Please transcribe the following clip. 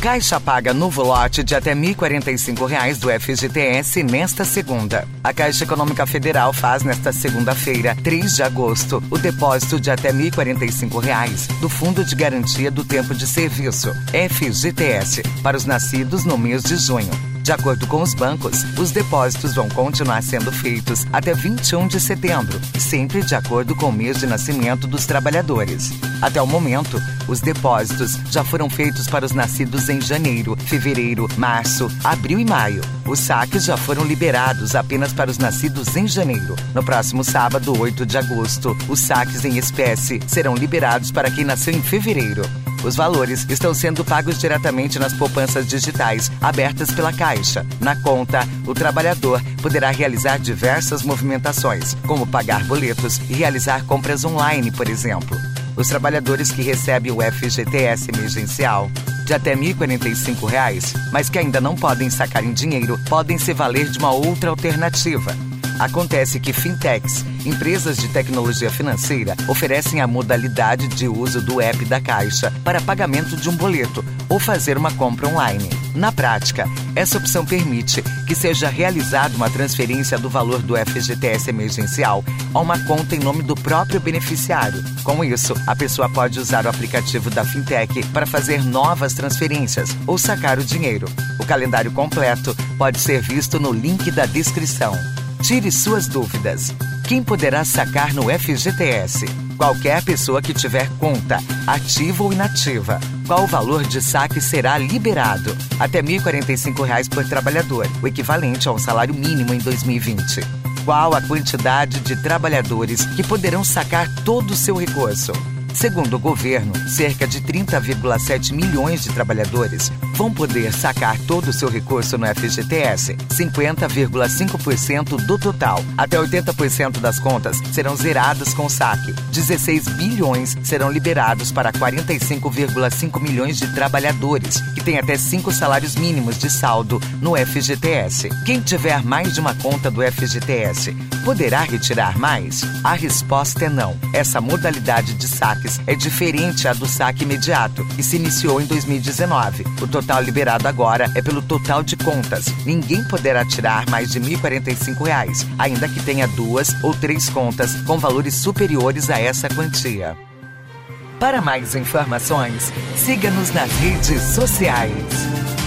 Caixa paga novo lote de até R$ 1.045 do FGTS nesta segunda. A Caixa Econômica Federal faz nesta segunda-feira, 3 de agosto, o depósito de até R$ 1.045 do Fundo de Garantia do Tempo de Serviço, FGTS, para os nascidos no mês de junho. De acordo com os bancos, os depósitos vão continuar sendo feitos até 21 de setembro, sempre de acordo com o mês de nascimento dos trabalhadores. Até o momento, os depósitos já foram feitos para os nascidos em janeiro, fevereiro, março, abril e maio. Os saques já foram liberados apenas para os nascidos em janeiro. No próximo sábado, 8 de agosto, os saques em espécie serão liberados para quem nasceu em fevereiro. Os valores estão sendo pagos diretamente nas poupanças digitais abertas pela Caixa. Na conta, o trabalhador poderá realizar diversas movimentações, como pagar boletos e realizar compras online, por exemplo. Os trabalhadores que recebem o FGTS emergencial de até R$ 1.045, mas que ainda não podem sacar em dinheiro, podem se valer de uma outra alternativa Acontece que fintechs, empresas de tecnologia financeira, oferecem a modalidade de uso do app da Caixa para pagamento de um boleto ou fazer uma compra online. Na prática, essa opção permite que seja realizada uma transferência do valor do FGTS emergencial a uma conta em nome do próprio beneficiário. Com isso, a pessoa pode usar o aplicativo da Fintech para fazer novas transferências ou sacar o dinheiro. O calendário completo pode ser visto no link da descrição. Tire suas dúvidas. Quem poderá sacar no FGTS? Qualquer pessoa que tiver conta, ativa ou inativa. Qual o valor de saque será liberado? Até R$ 1.045 por trabalhador, o equivalente ao salário mínimo em 2020. Qual a quantidade de trabalhadores que poderão sacar todo o seu recurso? Segundo o governo, cerca de 30,7 milhões de trabalhadores vão poder sacar todo o seu recurso no FGTS, 50,5% do total. Até 80% das contas serão zeradas com saque. 16 bilhões serão liberados para 45,5 milhões de trabalhadores que têm até cinco salários mínimos de saldo no FGTS. Quem tiver mais de uma conta do FGTS poderá retirar mais? A resposta é não. Essa modalidade de saque saques é diferente à do saque imediato, que se iniciou em 2019. O total liberado agora é pelo total de contas. Ninguém poderá tirar mais de R$ 1.045, ainda que tenha duas ou três contas com valores superiores a essa quantia. Para mais informações, siga-nos nas redes sociais.